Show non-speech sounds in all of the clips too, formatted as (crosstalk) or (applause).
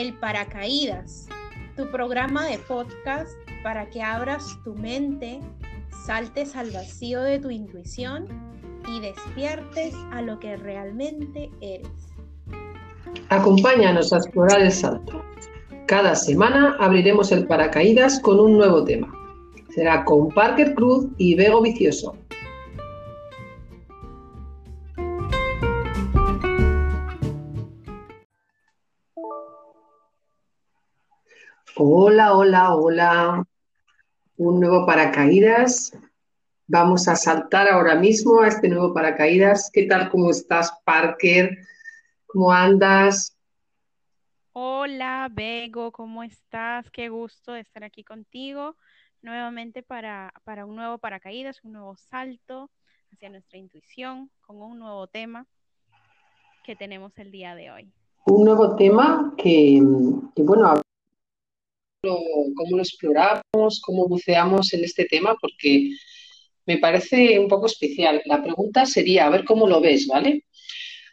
El Paracaídas, tu programa de podcast para que abras tu mente, saltes al vacío de tu intuición y despiertes a lo que realmente eres. Acompáñanos a explorar el salto. Cada semana abriremos el paracaídas con un nuevo tema. Será con Parker Cruz y Bego Vicioso. Hola, hola, hola. Un nuevo paracaídas. Vamos a saltar ahora mismo a este nuevo paracaídas. ¿Qué tal? ¿Cómo estás, Parker? ¿Cómo andas? Hola, Bego, ¿cómo estás? Qué gusto de estar aquí contigo nuevamente para, para un nuevo paracaídas, un nuevo salto hacia nuestra intuición con un nuevo tema que tenemos el día de hoy. Un nuevo tema que, que bueno, cómo lo exploramos, cómo buceamos en este tema, porque me parece un poco especial. La pregunta sería, a ver cómo lo ves, ¿vale?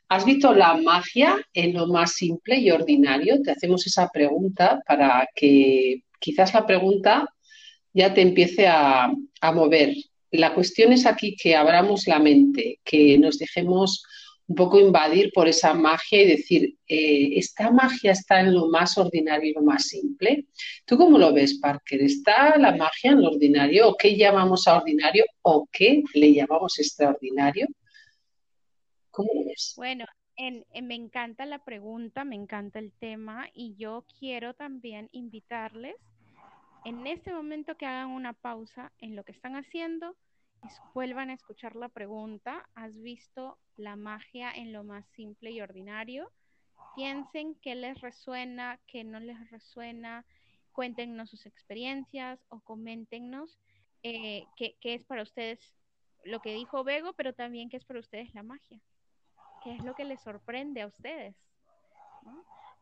¿Has visto la magia en lo más simple y ordinario? Te hacemos esa pregunta para que quizás la pregunta ya te empiece a, a mover. La cuestión es aquí que abramos la mente, que nos dejemos un poco invadir por esa magia y decir, eh, ¿esta magia está en lo más ordinario y lo más simple? ¿Tú cómo lo ves, Parker? ¿Está la magia en lo ordinario? ¿O qué llamamos a ordinario? ¿O qué le llamamos extraordinario? ¿Cómo lo ves? Bueno, me encanta la pregunta, me encanta el tema y yo quiero también invitarles en este momento que hagan una pausa en lo que están haciendo vuelvan a escuchar la pregunta. ¿Has visto la magia en lo más simple y ordinario? Piensen qué les resuena, qué no les resuena. Cuéntenos sus experiencias o coméntenos eh, qué, es para ustedes lo que dijo Bego, pero también qué es para ustedes la magia. ¿Qué es lo que les sorprende a ustedes?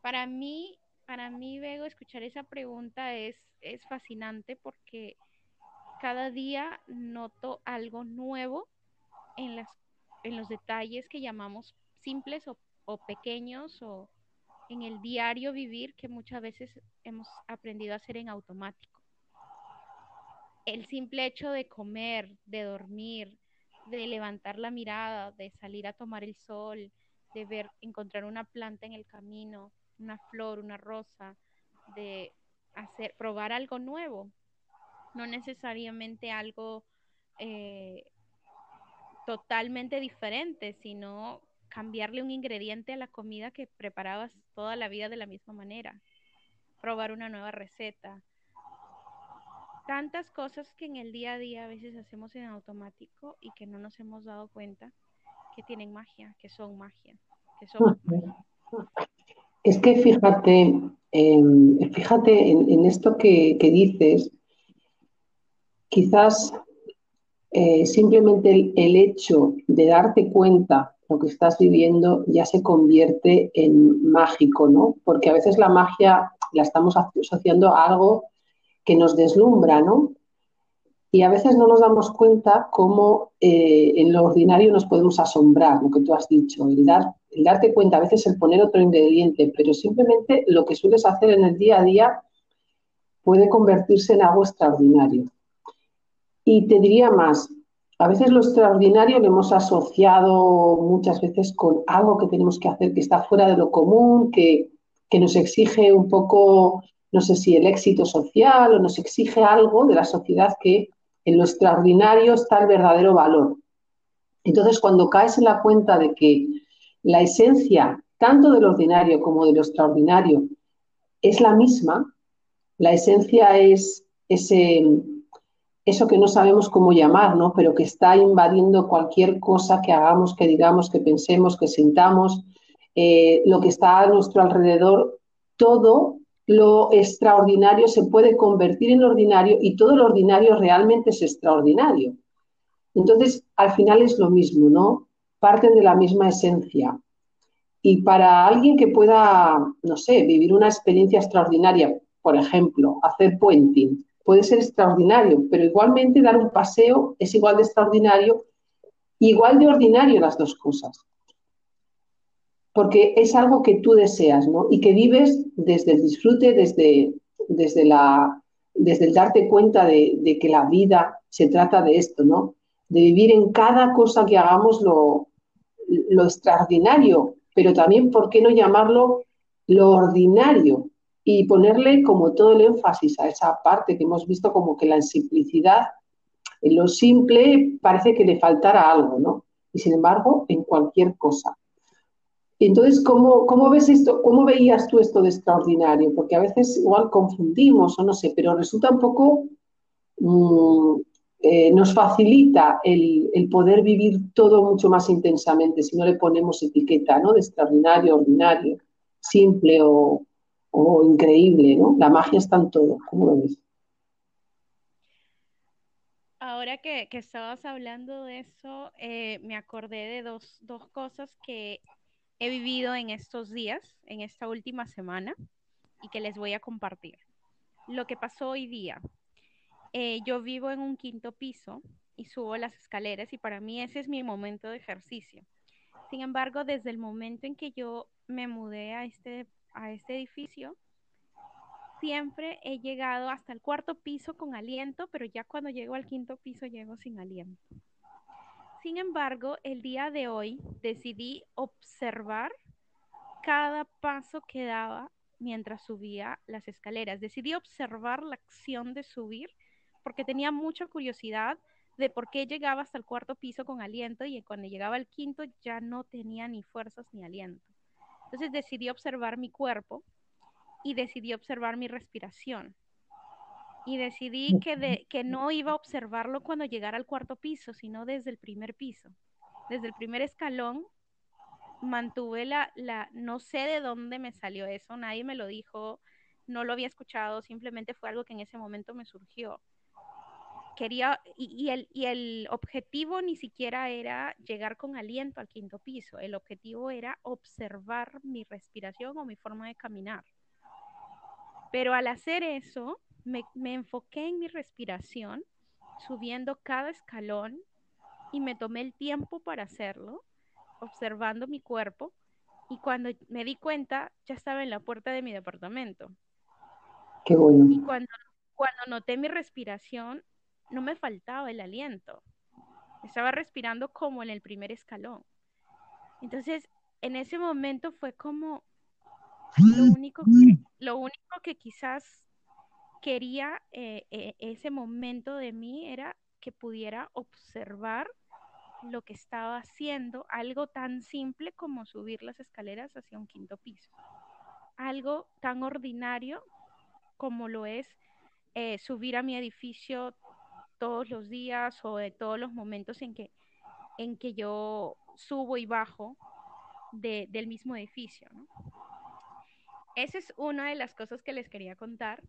Para mí, para mí, Bego, escuchar esa pregunta es, es fascinante porque cada día noto algo nuevo en, las, en los detalles que llamamos simples o, pequeños o en el diario vivir que muchas veces hemos aprendido a hacer en automático. El simple hecho de comer, de dormir, de levantar la mirada, de salir a tomar el sol, de ver, encontrar una planta en el camino, una flor, una rosa, de hacer, probar algo nuevo, no necesariamente algo eh, totalmente diferente, sino cambiarle un ingrediente a la comida que preparabas toda la vida de la misma manera, probar una nueva receta. Tantas cosas que en el día a día a veces hacemos en automático y que no nos hemos dado cuenta que tienen magia, que son magia, que son Es que fíjate, em, fíjate en, esto que, que dices, quizás eh, simplemente el, hecho de darte cuenta lo que estás viviendo ya se convierte en mágico, ¿no? Porque a veces la magia la estamos asociando a algo que nos deslumbra, ¿no? Y a veces no nos damos cuenta cómo eh, en lo ordinario nos podemos asombrar, lo que tú has dicho, el, dar, el darte cuenta, a veces el poner otro ingrediente, pero simplemente lo que sueles hacer en el día a día puede convertirse en algo extraordinario. Y te diría más, a veces lo extraordinario lo hemos asociado muchas veces con algo que tenemos que hacer que está fuera de lo común, que, nos exige un poco, no sé si el éxito social o nos exige algo de la sociedad que en lo extraordinario está el verdadero valor. Entonces, cuando caes en la cuenta de que la esencia, tanto del ordinario como de lo extraordinario, es la misma, la esencia es ese eso que no sabemos cómo llamar, ¿no? Pero que está invadiendo cualquier cosa que hagamos, que digamos, que pensemos, que sintamos, eh, lo que está a nuestro alrededor, todo lo extraordinario se puede convertir en ordinario y todo lo ordinario realmente es extraordinario. Entonces, al final es lo mismo, ¿no? Parten de la misma esencia. Y para alguien que pueda, no sé, vivir una experiencia extraordinaria, por ejemplo, hacer puenting, puede ser extraordinario, pero igualmente dar un paseo es igual de extraordinario, igual de ordinario las dos cosas. porque es algo que tú deseas, ¿no? Y que vives desde el disfrute, desde, desde, la, desde el darte cuenta de, que la vida se trata de esto, ¿no? De vivir en cada cosa que hagamos lo, lo extraordinario, pero también, ¿por qué no llamarlo lo ordinario? Y ponerle como todo el énfasis a esa parte que hemos visto como que la simplicidad, en lo simple parece que le faltara algo, ¿no? Y sin embargo, en cualquier cosa. Entonces, ¿cómo, ¿cómo, ves esto? ¿Cómo veías tú esto de extraordinario? Porque a veces igual confundimos o no sé, pero resulta un poco, mm, eh, nos facilita el, poder vivir todo mucho más intensamente si no le ponemos etiqueta, ¿no? De extraordinario, ordinario, simple o, increíble, ¿no? La magia está en todo. ¿Cómo lo ves? Ahora que, estabas hablando de eso, eh, me acordé de dos, dos cosas que he vivido en estos días, en esta última semana, y que les voy a compartir. Lo que pasó hoy día. Eh, yo vivo en un quinto piso y subo las escaleras y para mí ese es mi momento de ejercicio. Sin embargo, desde el momento en que yo me mudé a este, a este edificio, siempre he llegado hasta el cuarto piso con aliento, pero ya cuando llego al quinto piso llego sin aliento. Sin embargo, el día de hoy decidí observar cada paso que daba mientras subía las escaleras. Decidí observar la acción de subir porque tenía mucha curiosidad de por qué llegaba hasta el cuarto piso con aliento y cuando llegaba al quinto ya no tenía ni fuerzas ni aliento. Entonces decidí observar mi cuerpo y decidí observar mi respiración y decidí que, de, que no iba a observarlo cuando llegara al cuarto piso, sino desde el primer piso. Desde el primer escalón mantuve la, la, no sé de dónde me salió eso, nadie me lo dijo, no lo había escuchado, simplemente fue algo que en ese momento me surgió. Quería, y, el, y el objetivo ni siquiera era llegar con aliento al quinto piso, el objetivo era observar mi respiración o mi forma de caminar. Pero al hacer eso, me, enfoqué en mi respiración, subiendo cada escalón y me tomé el tiempo para hacerlo, observando mi cuerpo y cuando me di cuenta ya estaba en la puerta de mi departamento. Qué bueno. Y cuando, cuando noté mi respiración, no me faltaba el aliento. Estaba respirando como en el primer escalón. Entonces, en ese momento fue como lo único que, lo único que quizás quería eh, eh, ese momento de mí era que pudiera observar lo que estaba haciendo, algo tan simple como subir las escaleras hacia un quinto piso, algo tan ordinario como lo es eh, subir a mi edificio todos los días o de todos los momentos en que, en que yo subo y bajo del mismo edificio. Esa es una de las cosas que les quería contar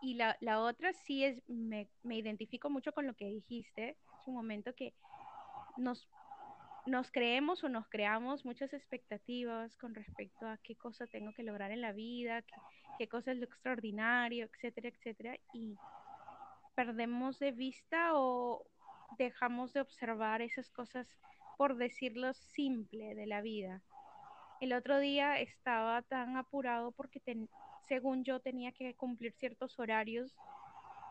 y la, la otra sí es, me, me, identifico mucho con lo que dijiste, es un momento que nos, nos creemos o nos creamos muchas expectativas con respecto a qué cosa tengo que lograr en la vida, qué, qué cosa es lo extraordinario, etcétera, etcétera, y perdemos de vista o dejamos de observar esas cosas, por decirlo simple, de la vida. El otro día estaba tan apurado porque según yo tenía que cumplir ciertos horarios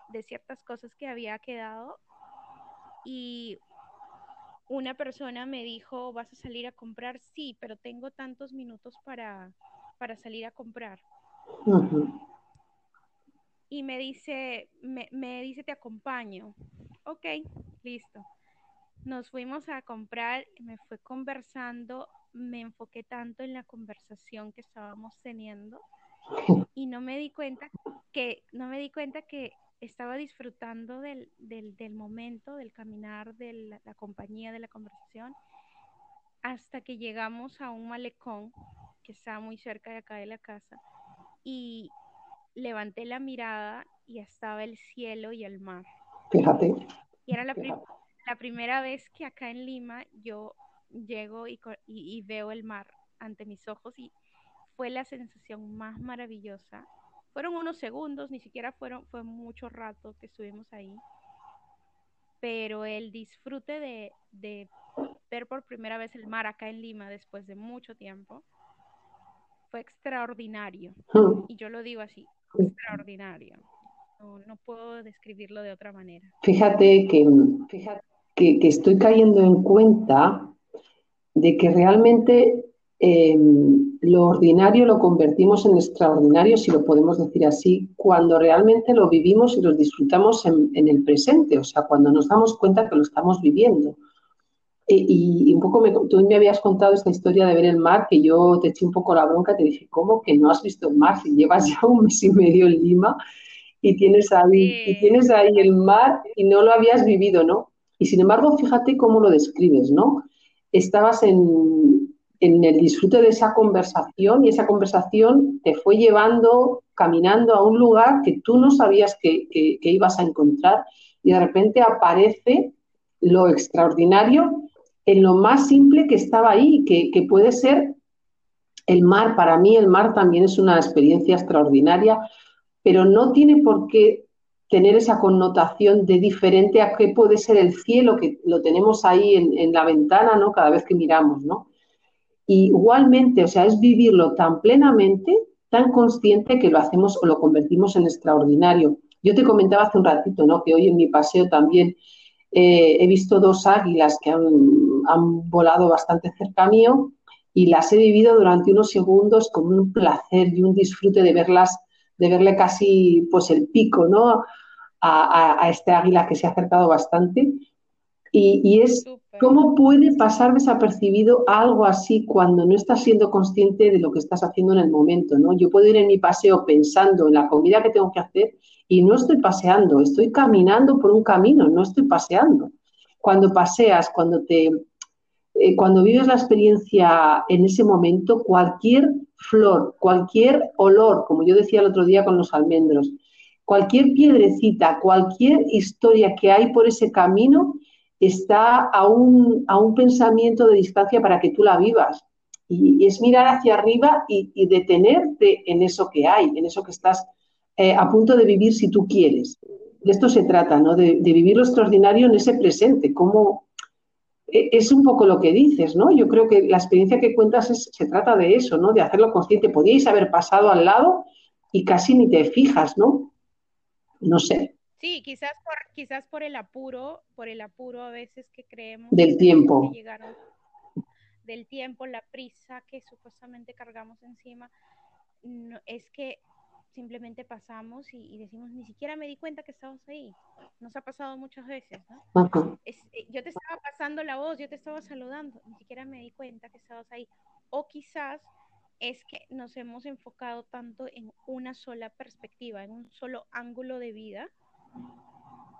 de ciertas cosas que había quedado y una persona me dijo, ¿vas a salir a comprar? Sí, pero tengo tantos minutos para, para salir a comprar. Y me dice, me, me dice, te acompaño. Ok, listo. Nos fuimos a comprar, me fue conversando, me enfoqué tanto en la conversación que estábamos teniendo (laughs) y no me di cuenta que, no me di cuenta que estaba disfrutando del, del, momento, del caminar, de la, compañía, de la conversación, hasta que llegamos a un malecón que está muy cerca de acá de la casa y levanté la mirada y estaba el cielo y el mar. Fíjate. Y era la, la primera vez que acá en Lima yo llego y, y, veo el mar ante mis ojos y fue la sensación más maravillosa. Fueron unos segundos, ni siquiera fueron, fue mucho rato que estuvimos ahí. Pero el disfrute de, ver por primera vez el mar acá en Lima después de mucho tiempo fue extraordinario. Y yo lo digo así, extraordinario. No, puedo describirlo de otra manera. Fíjate que, fíjate que, estoy cayendo en cuenta de que realmente em, lo ordinario lo convertimos en extraordinario, si lo podemos decir así, cuando realmente lo vivimos y lo disfrutamos en, en el presente, o sea, cuando nos damos cuenta que lo estamos viviendo. Eh, y, un poco me, tú me habías contado esta historia de ver el mar, que yo te eché un poco la bronca, te dije, ¿cómo que no has visto el mar si llevas (laughs) ya un mes y medio en Lima y tienes ahí, y tienes ahí el mar y no lo habías vivido, ¿no? Y sin embargo, fíjate cómo lo describes, ¿no? Estabas en, en el disfrute de esa conversación y esa conversación te fue llevando, caminando a un lugar que tú no sabías que, que, que ibas a encontrar y de repente aparece lo extraordinario en lo más simple que estaba ahí, que, puede ser el mar. Para mí el mar también es una experiencia extraordinaria, pero no tiene por qué tener esa connotación de diferente a qué puede ser el cielo, que lo tenemos ahí en, la ventana, ¿no? Cada vez que miramos, ¿no? igualmente, o sea, es vivirlo tan plenamente, tan consciente que lo hacemos o lo convertimos en extraordinario. Yo te comentaba hace un ratito, ¿no? Que hoy en mi paseo también eh, he visto dos águilas que han, volado bastante cerca mío y las he vivido durante unos segundos con un placer y un disfrute de verlas, de verle casi pues el pico, ¿no? A, este águila que se ha acercado bastante. Y, es cómo puede pasar desapercibido algo así cuando no estás siendo consciente de lo que estás haciendo en el momento, ¿no? Yo puedo ir en mi paseo pensando en la comida que tengo que hacer y no estoy paseando, estoy caminando por un camino, no estoy paseando. Cuando paseas, cuando te eh, cuando vives la experiencia en ese momento, cualquier flor, cualquier olor, como yo decía el otro día con los almendros, cualquier piedrecita, cualquier historia que hay por ese camino está a un, a un pensamiento de distancia para que tú la vivas. Y, es mirar hacia arriba y, detenerte en eso que hay, en eso que estás eh, a punto de vivir si tú quieres. De esto se trata, ¿no? De, vivir lo extraordinario en ese presente, como e, es un poco lo que dices, ¿no? Yo creo que la experiencia que cuentas se trata de eso, ¿no? De hacerlo consciente. Podíais haber pasado al lado y casi ni te fijas, ¿no? No sé. Sí, quizás por, quizás por el apuro, por el apuro a veces que creemos. Del tiempo. del tiempo, la prisa que supuestamente cargamos encima, es que simplemente pasamos y, decimos, ni siquiera me di cuenta que estabas ahí. Nos ha pasado muchas veces, ¿no? Eh, yo te estaba pasando la voz, yo te estaba saludando, ni siquiera me di cuenta que estabas ahí. O quizás es que nos hemos enfocado tanto en una sola perspectiva, en un solo ángulo de vida,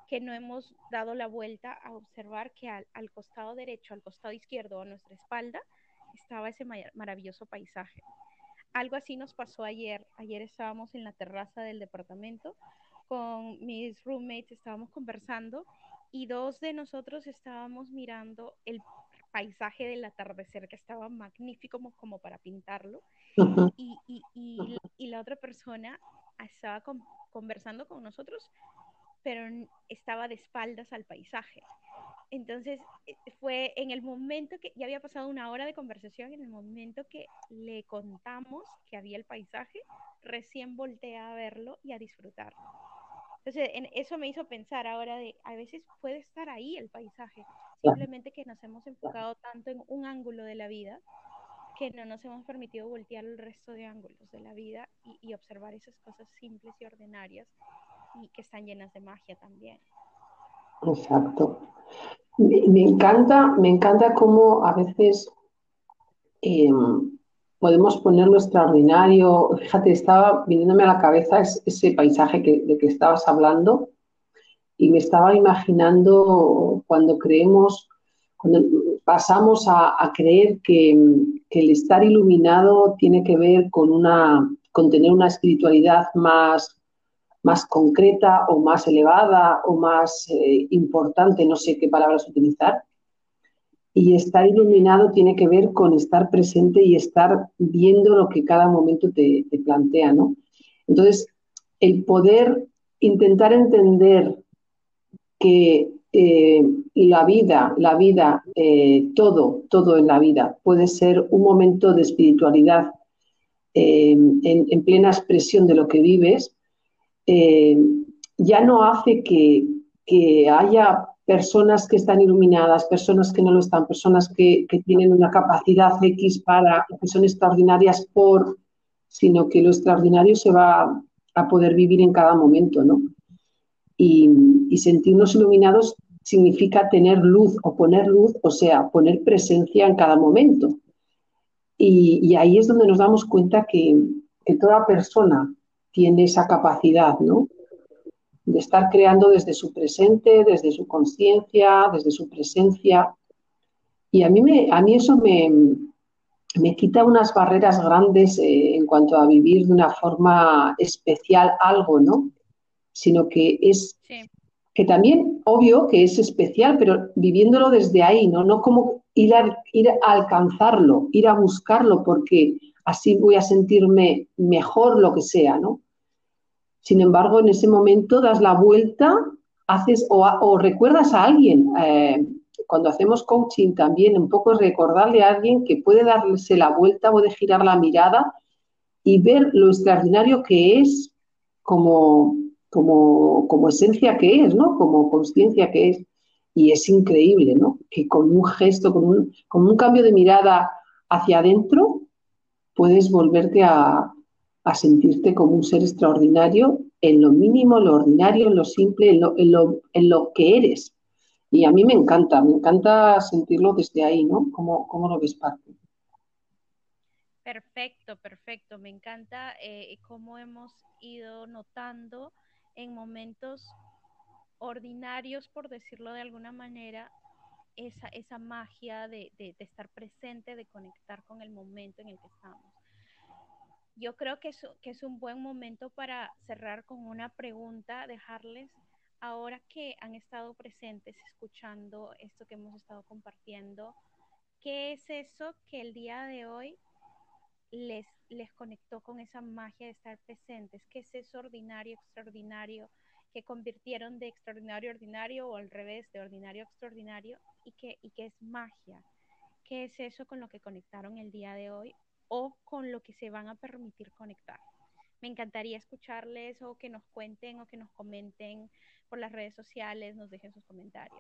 que no hemos dado la vuelta a observar que al, al costado derecho, al costado izquierdo, a nuestra espalda, estaba ese maravilloso paisaje. Algo así nos pasó ayer. Ayer estábamos en la terraza del departamento con mis roommates, estábamos conversando y dos de nosotros estábamos mirando el paisaje del atardecer que estaba magnífico como, para pintarlo y, y, la otra persona estaba conversando con nosotros, pero estaba de espaldas al paisaje. Entonces eh, fue en el momento que ya había pasado una hora de conversación, en el momento que le contamos que había el paisaje, recién volteé a verlo y a disfrutarlo. Entonces en, eso me hizo pensar ahora de, a veces puede estar ahí el paisaje, simplemente que nos hemos enfocado tanto en un ángulo de la vida que no nos hemos permitido voltear el resto de ángulos de la vida y, y observar esas cosas simples y ordinarias y que están llenas de magia también. Exacto. Me, encanta, me encanta cómo a veces em, podemos ponerlo extraordinario. Fíjate, estaba viniéndome a la cabeza ese paisaje que, de que estabas hablando y me estaba imaginando cuando creemos, cuando pasamos a, creer que, que, el estar iluminado tiene que ver con, una, con tener una espiritualidad más más concreta o más elevada o más eh, importante, no sé qué palabras utilizar. Y estar iluminado tiene que ver con estar presente y estar viendo lo que cada momento te, plantea, ¿no? Entonces, el poder intentar entender que eh, la vida, la vida, eh, todo, todo en la vida puede ser un momento de espiritualidad en, plena expresión de lo que vives, eh, ya no hace que, haya personas que están iluminadas, personas que no lo están, personas que, tienen una capacidad X para, que son extraordinarias por, sino que lo extraordinario se va a poder vivir en cada momento, ¿no? Y, y sentirnos iluminados significa tener luz o poner luz, o sea, poner presencia en cada momento. Y, ahí es donde nos damos cuenta que, toda persona tiene esa capacidad, ¿no? De estar creando desde su presente, desde su conciencia, desde su presencia. Y a mí, me, a mí eso me, me quita unas barreras grandes eh, en cuanto a vivir de una forma especial algo, ¿no? Sino que es que también, obvio, que es especial, pero viviéndolo desde ahí, ¿no? No como ir a, ir a alcanzarlo, ir a buscarlo, porque así voy a sentirme mejor, lo que sea, ¿no? Sin embargo, en ese momento das la vuelta, haces o, recuerdas a alguien. Eh, cuando hacemos coaching también, un poco recordarle a alguien que puede darse la vuelta, puede girar la mirada y ver lo extraordinario que es como como, como esencia que es, ¿no? Como conciencia que es. Y es increíble, ¿no? Que con un gesto, con un, con un cambio de mirada hacia adentro, puedes volverte a, a, sentirte como un ser extraordinario en lo mínimo, lo ordinario, en lo simple, en lo, en lo, en lo que eres. Y a mí me encanta, me encanta sentirlo desde ahí, ¿no? ¿Cómo, cómo lo ves, parte? Perfecto, perfecto. Me encanta eh, cómo hemos ido notando en momentos ordinarios, por decirlo de alguna manera, esa, esa magia de, estar presente, de conectar con el momento en el que estamos. Yo creo que es, que es un buen momento para cerrar con una pregunta, dejarles, ahora que han estado presentes escuchando esto que hemos estado compartiendo, ¿qué es eso que el día de hoy les, les conectó con esa magia de estar presentes, que es eso ordinario, extraordinario, que convirtieron de extraordinario a ordinario o al revés, de ordinario a extraordinario, y que, y que es magia. ¿Qué es eso con lo que conectaron el día de hoy o con lo que se van a permitir conectar? Me encantaría escucharles o que nos cuenten o que nos comenten por las redes sociales, nos dejen sus comentarios.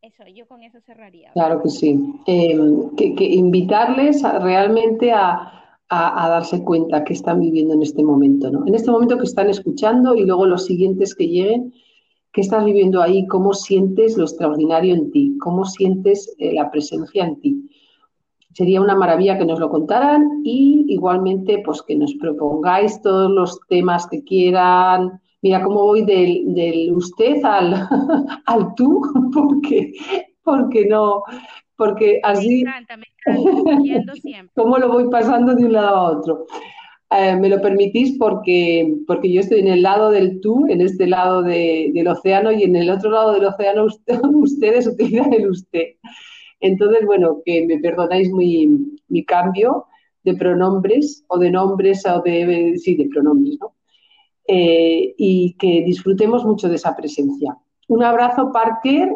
Eso, yo con eso cerraría. Claro que sí. Em, que, que, invitarles realmente a, a, darse cuenta que están viviendo en este momento, ¿no? En este momento que están escuchando y luego los siguientes que lleguen, ¿qué estás viviendo ahí? ¿Cómo sientes lo extraordinario en ti? ¿Cómo sientes eh, la presencia en ti? Sería una maravilla que nos lo contaran y igualmente pues que nos propongáis todos los temas que quieran. Mira cómo voy del, usted al, (laughs) al tú, (laughs) porque, porque no, porque así... (laughs) ¿Cómo lo voy pasando de un lado a otro? Eh, me lo permitís porque, porque yo estoy en el lado del tú, en este lado del océano, y en el otro lado del océano ustedes utilizan el usted. Entonces, bueno, que me perdonáis mi, mi cambio de pronombres o de nombres o de, sí, de pronombres, ¿no? Eh, y que disfrutemos mucho de esa presencia. Un abrazo, Parker,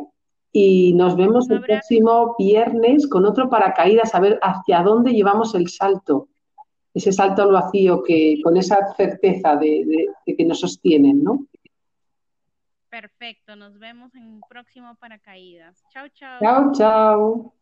y nos vemos el próximo viernes con otro paracaídas, a ver hacia dónde llevamos el salto, ese salto al vacío que con esa certeza de, de que nos sostienen, ¿no? Perfecto, nos vemos en un próximo paracaídas. Chao, chao. Chao, chao.